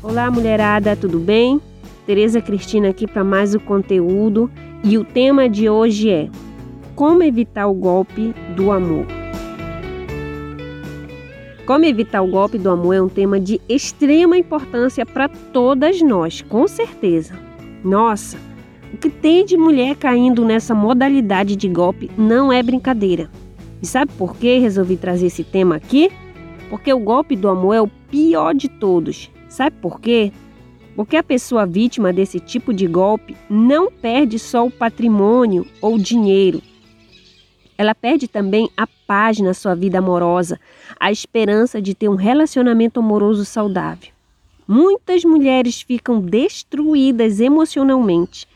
Olá, mulherada, tudo bem? Tereza Cristina aqui para mais o conteúdo e o tema de hoje é Como evitar o golpe do amor. Como evitar o golpe do amor é um tema de extrema importância para todas nós, com certeza. Nossa, o que tem de mulher caindo nessa modalidade de golpe não é brincadeira. E sabe por que resolvi trazer esse tema aqui? Porque o golpe do amor é o pior de todos Sabe por quê? Porque a pessoa vítima desse tipo de golpe não perde só o patrimônio ou dinheiro. Ela perde também a paz na sua vida amorosa, a esperança de ter um relacionamento amoroso saudável. Muitas mulheres ficam destruídas emocionalmente,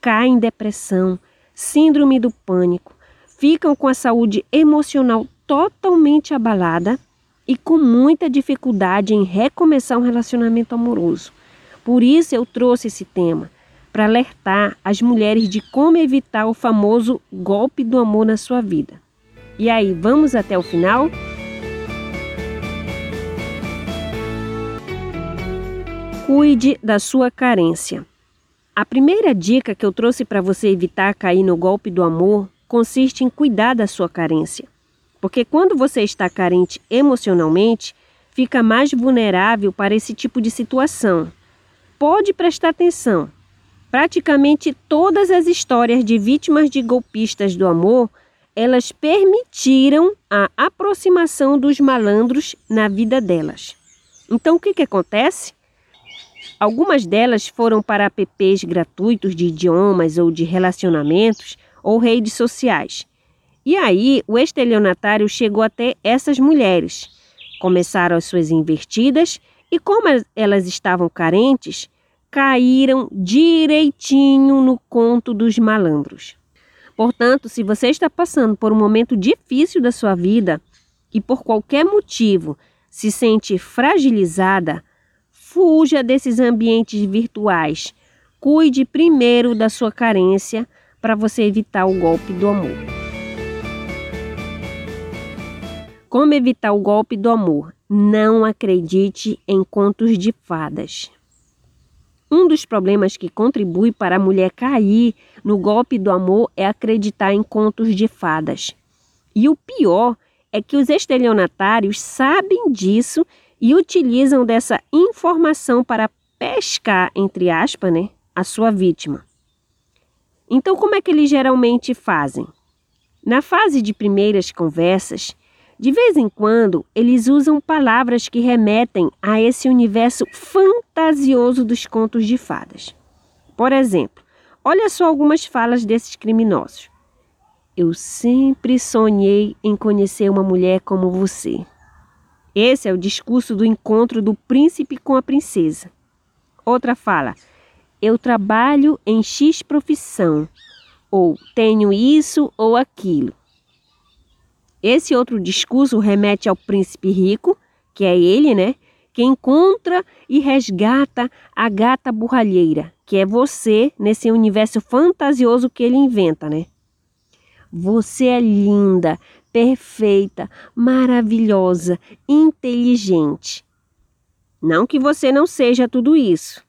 caem em depressão, síndrome do pânico, ficam com a saúde emocional totalmente abalada e com muita dificuldade em recomeçar um relacionamento amoroso. Por isso eu trouxe esse tema para alertar as mulheres de como evitar o famoso golpe do amor na sua vida. E aí, vamos até o final? Cuide da sua carência. A primeira dica que eu trouxe para você evitar cair no golpe do amor consiste em cuidar da sua carência. Porque quando você está carente emocionalmente, fica mais vulnerável para esse tipo de situação. Pode prestar atenção. Praticamente todas as histórias de vítimas de golpistas do amor, elas permitiram a aproximação dos malandros na vida delas. Então o que, que acontece? Algumas delas foram para apps gratuitos de idiomas ou de relacionamentos ou redes sociais e aí o estelionatário chegou até essas mulheres. Começaram as suas invertidas e, como elas estavam carentes, caíram direitinho no conto dos malandros. Portanto, se você está passando por um momento difícil da sua vida e por qualquer motivo se sente fragilizada, fuja desses ambientes virtuais. Cuide primeiro da sua carência para você evitar o golpe do amor. Como evitar o golpe do amor? Não acredite em contos de fadas. Um dos problemas que contribui para a mulher cair no golpe do amor é acreditar em contos de fadas. E o pior é que os estelionatários sabem disso e utilizam dessa informação para pescar, entre aspas, né, a sua vítima. Então, como é que eles geralmente fazem? Na fase de primeiras conversas, de vez em quando, eles usam palavras que remetem a esse universo fantasioso dos contos de fadas. Por exemplo, olha só algumas falas desses criminosos. Eu sempre sonhei em conhecer uma mulher como você. Esse é o discurso do encontro do príncipe com a princesa. Outra fala: Eu trabalho em X profissão, ou tenho isso ou aquilo. Esse outro discurso remete ao príncipe rico, que é ele, né? Que encontra e resgata a gata burralheira, que é você nesse universo fantasioso que ele inventa, né? Você é linda, perfeita, maravilhosa, inteligente. Não que você não seja tudo isso,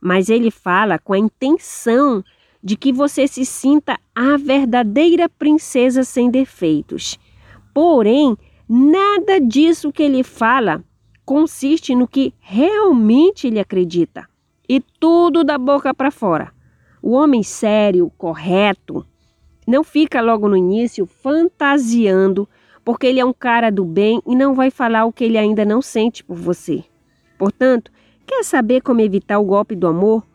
mas ele fala com a intenção de que você se sinta a verdadeira princesa sem defeitos Porém, nada disso que ele fala consiste no que realmente ele acredita. E tudo da boca para fora. O homem sério, correto, não fica logo no início fantasiando, porque ele é um cara do bem e não vai falar o que ele ainda não sente por você. Portanto, quer saber como evitar o golpe do amor?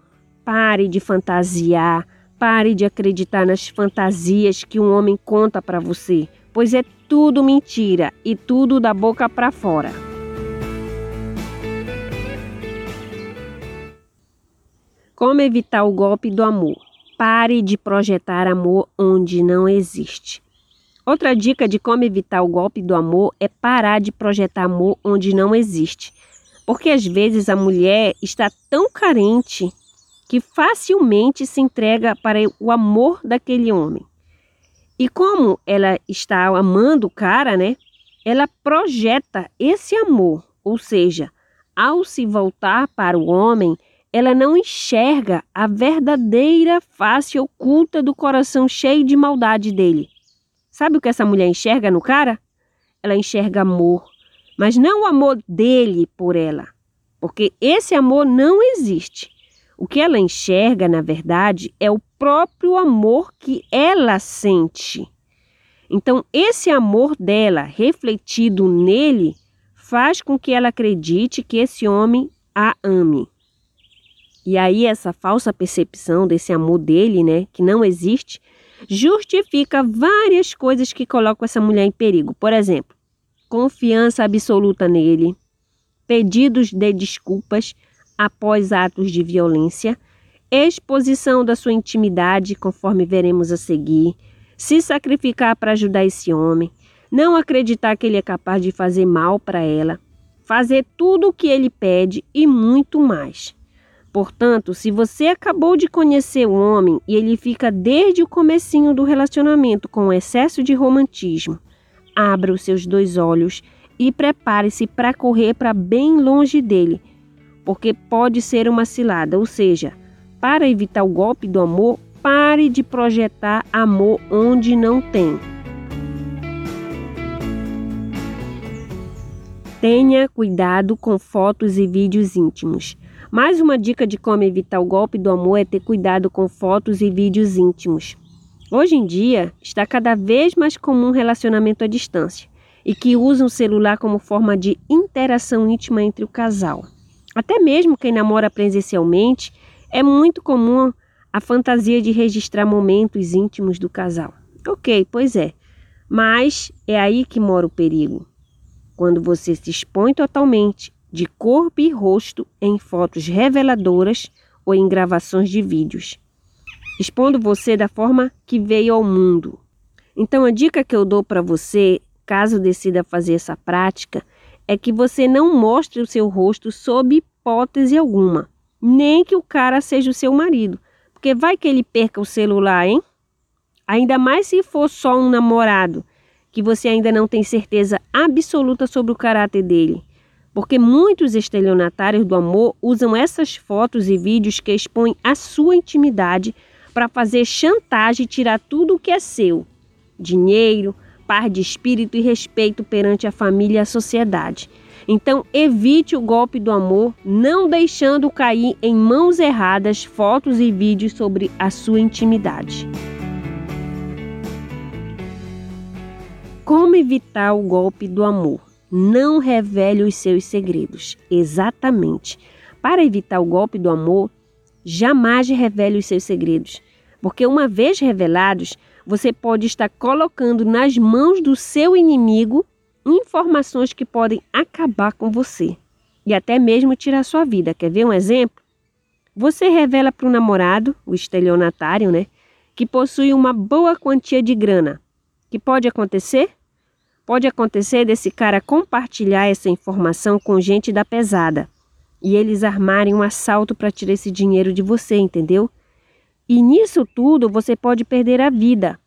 Pare de fantasiar, pare de acreditar nas fantasias que um homem conta para você, pois é tudo mentira e tudo da boca para fora. Como evitar o golpe do amor? Pare de projetar amor onde não existe. Outra dica de como evitar o golpe do amor é parar de projetar amor onde não existe. Porque às vezes a mulher está tão carente que facilmente se entrega para o amor daquele homem. E como ela está amando o cara, né? Ela projeta esse amor, ou seja, ao se voltar para o homem, ela não enxerga a verdadeira face oculta do coração cheio de maldade dele. Sabe o que essa mulher enxerga no cara? Ela enxerga amor, mas não o amor dele por ela, porque esse amor não existe. O que ela enxerga, na verdade, é o próprio amor que ela sente. Então, esse amor dela, refletido nele, faz com que ela acredite que esse homem a ame. E aí, essa falsa percepção desse amor dele, né, que não existe, justifica várias coisas que colocam essa mulher em perigo. Por exemplo, confiança absoluta nele, pedidos de desculpas após atos de violência, exposição da sua intimidade, conforme veremos a seguir, se sacrificar para ajudar esse homem, não acreditar que ele é capaz de fazer mal para ela, fazer tudo o que ele pede e muito mais. Portanto, se você acabou de conhecer o homem e ele fica desde o comecinho do relacionamento com excesso de romantismo, abra os seus dois olhos e prepare-se para correr para bem longe dele, porque pode ser uma cilada, ou seja, para evitar o golpe do amor, pare de projetar amor onde não tem. Tenha cuidado com fotos e vídeos íntimos. Mais uma dica de como evitar o golpe do amor é ter cuidado com fotos e vídeos íntimos. Hoje em dia, está cada vez mais comum relacionamento à distância e que usam o celular como forma de interação íntima entre o casal. Até mesmo quem namora presencialmente é muito comum a fantasia de registrar momentos íntimos do casal. Ok, pois é. Mas é aí que mora o perigo. Quando você se expõe totalmente, de corpo e rosto, em fotos reveladoras ou em gravações de vídeos, expondo você da forma que veio ao mundo. Então, a dica que eu dou para você, caso decida fazer essa prática, é que você não mostre o seu rosto sob hipótese alguma nem que o cara seja o seu marido. Porque vai que ele perca o celular, hein? Ainda mais se for só um namorado, que você ainda não tem certeza absoluta sobre o caráter dele. Porque muitos estelionatários do amor usam essas fotos e vídeos que expõem a sua intimidade para fazer chantagem e tirar tudo o que é seu: dinheiro, par de espírito e respeito perante a família e a sociedade. Então, evite o golpe do amor, não deixando cair em mãos erradas fotos e vídeos sobre a sua intimidade. Como evitar o golpe do amor? Não revele os seus segredos. Exatamente. Para evitar o golpe do amor, jamais revele os seus segredos, porque uma vez revelados, você pode estar colocando nas mãos do seu inimigo informações que podem acabar com você e até mesmo tirar sua vida. Quer ver um exemplo? Você revela para o namorado, o estelionatário, né, que possui uma boa quantia de grana. Que pode acontecer? Pode acontecer desse cara compartilhar essa informação com gente da pesada e eles armarem um assalto para tirar esse dinheiro de você, entendeu? E nisso tudo você pode perder a vida.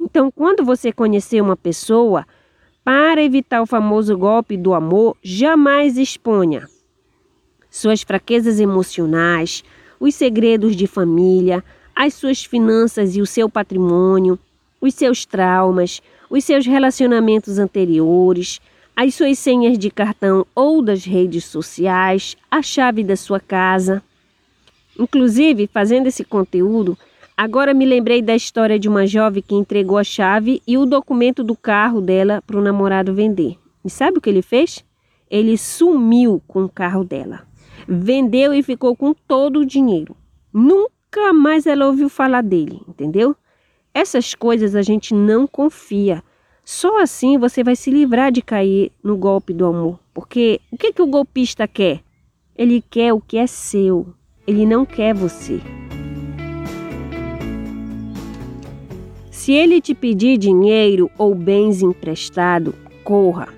Então, quando você conhecer uma pessoa, para evitar o famoso golpe do amor, jamais exponha suas fraquezas emocionais, os segredos de família, as suas finanças e o seu patrimônio, os seus traumas, os seus relacionamentos anteriores, as suas senhas de cartão ou das redes sociais, a chave da sua casa. Inclusive, fazendo esse conteúdo, Agora me lembrei da história de uma jovem que entregou a chave e o documento do carro dela para o namorado vender. E sabe o que ele fez? Ele sumiu com o carro dela. Vendeu e ficou com todo o dinheiro. Nunca mais ela ouviu falar dele, entendeu? Essas coisas a gente não confia. Só assim você vai se livrar de cair no golpe do amor. Porque o que, que o golpista quer? Ele quer o que é seu. Ele não quer você. Se ele te pedir dinheiro ou bens emprestado, corra.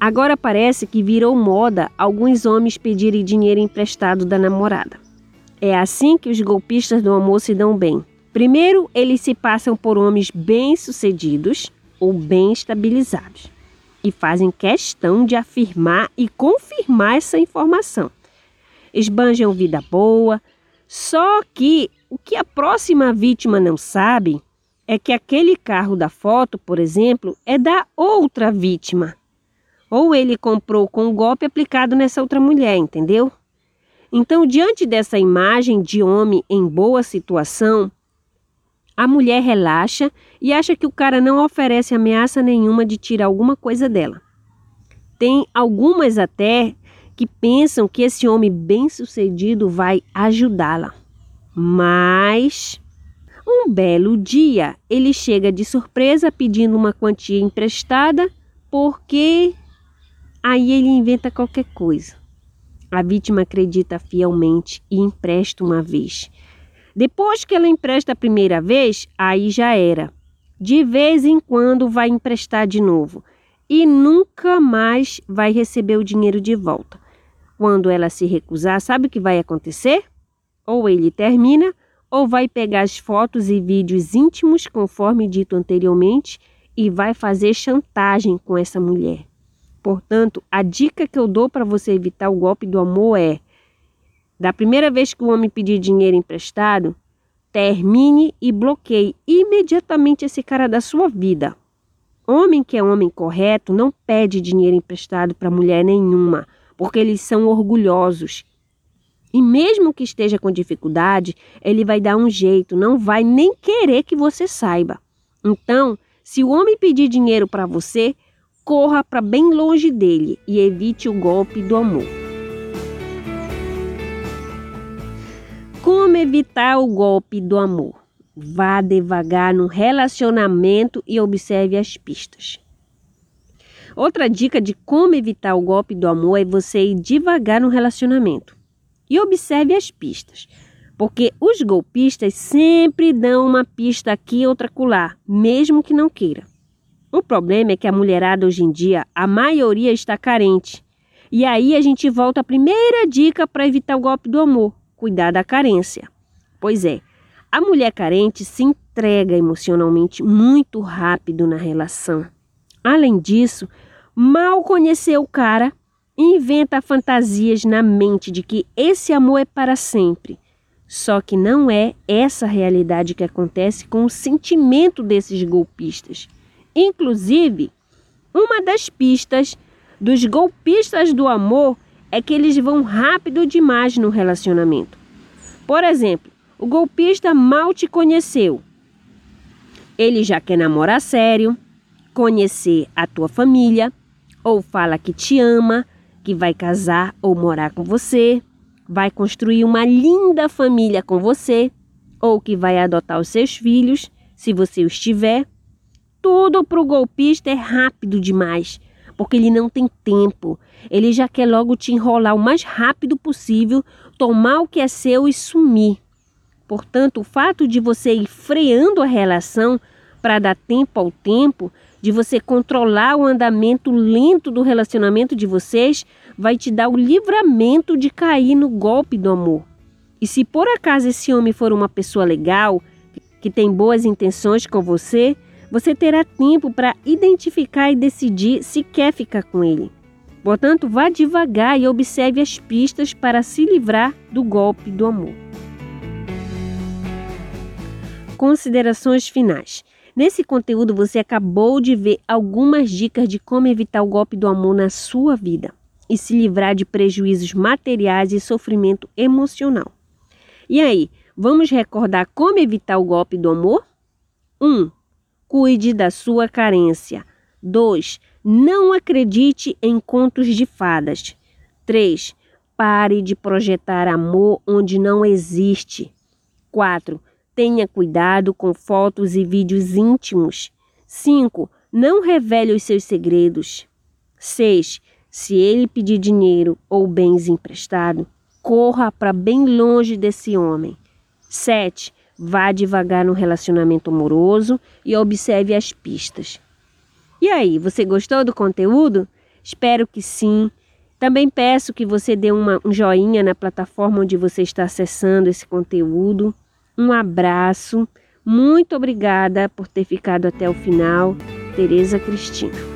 Agora parece que virou moda alguns homens pedirem dinheiro emprestado da namorada. É assim que os golpistas do amor se dão bem. Primeiro, eles se passam por homens bem-sucedidos ou bem estabilizados. e fazem questão de afirmar e confirmar essa informação. Esbanjam vida boa, só que o que a próxima vítima não sabe é que aquele carro da foto, por exemplo, é da outra vítima. Ou ele comprou com o golpe aplicado nessa outra mulher, entendeu? Então, diante dessa imagem de homem em boa situação, a mulher relaxa e acha que o cara não oferece ameaça nenhuma de tirar alguma coisa dela. Tem algumas até que pensam que esse homem bem-sucedido vai ajudá-la. Mas um belo dia ele chega de surpresa pedindo uma quantia emprestada porque aí ele inventa qualquer coisa. A vítima acredita fielmente e empresta uma vez. Depois que ela empresta a primeira vez, aí já era. De vez em quando vai emprestar de novo e nunca mais vai receber o dinheiro de volta. Quando ela se recusar, sabe o que vai acontecer? Ou ele termina, ou vai pegar as fotos e vídeos íntimos, conforme dito anteriormente, e vai fazer chantagem com essa mulher. Portanto, a dica que eu dou para você evitar o golpe do amor é: da primeira vez que o homem pedir dinheiro emprestado, termine e bloqueie imediatamente esse cara da sua vida. Homem que é homem correto não pede dinheiro emprestado para mulher nenhuma, porque eles são orgulhosos. E mesmo que esteja com dificuldade, ele vai dar um jeito, não vai nem querer que você saiba. Então, se o homem pedir dinheiro para você, corra para bem longe dele e evite o golpe do amor. Como evitar o golpe do amor? Vá devagar no relacionamento e observe as pistas. Outra dica de como evitar o golpe do amor é você ir devagar no relacionamento e observe as pistas, porque os golpistas sempre dão uma pista aqui e outra acolá, mesmo que não queira. O problema é que a mulherada hoje em dia, a maioria está carente. E aí a gente volta à primeira dica para evitar o golpe do amor: cuidar da carência. Pois é, a mulher carente se entrega emocionalmente muito rápido na relação. Além disso, mal conheceu o cara, inventa fantasias na mente de que esse amor é para sempre. Só que não é essa realidade que acontece com o sentimento desses golpistas. Inclusive, uma das pistas dos golpistas do amor é que eles vão rápido demais no relacionamento. Por exemplo, o golpista mal te conheceu. Ele já quer namorar sério, conhecer a tua família, ou fala que te ama, que vai casar ou morar com você, vai construir uma linda família com você, ou que vai adotar os seus filhos, se você os tiver tudo para o golpista é rápido demais, porque ele não tem tempo. Ele já quer logo te enrolar o mais rápido possível, tomar o que é seu e sumir. Portanto, o fato de você ir freando a relação para dar tempo ao tempo, de você controlar o andamento lento do relacionamento de vocês, vai te dar o livramento de cair no golpe do amor. E se por acaso esse homem for uma pessoa legal, que tem boas intenções com você, você terá tempo para identificar e decidir se quer ficar com ele. Portanto, vá devagar e observe as pistas para se livrar do golpe do amor. Considerações finais. Nesse conteúdo você acabou de ver algumas dicas de como evitar o golpe do amor na sua vida e se livrar de prejuízos materiais e sofrimento emocional. E aí, vamos recordar como evitar o golpe do amor? 1. Um, Cuide da sua carência. 2. Não acredite em contos de fadas. 3. Pare de projetar amor onde não existe. 4. Tenha cuidado com fotos e vídeos íntimos. 5. Não revele os seus segredos. 6. Se ele pedir dinheiro ou bens emprestado, corra para bem longe desse homem. 7. Vá devagar no relacionamento amoroso e observe as pistas. E aí, você gostou do conteúdo? Espero que sim. Também peço que você dê uma, um joinha na plataforma onde você está acessando esse conteúdo. Um abraço. Muito obrigada por ter ficado até o final. Tereza Cristina.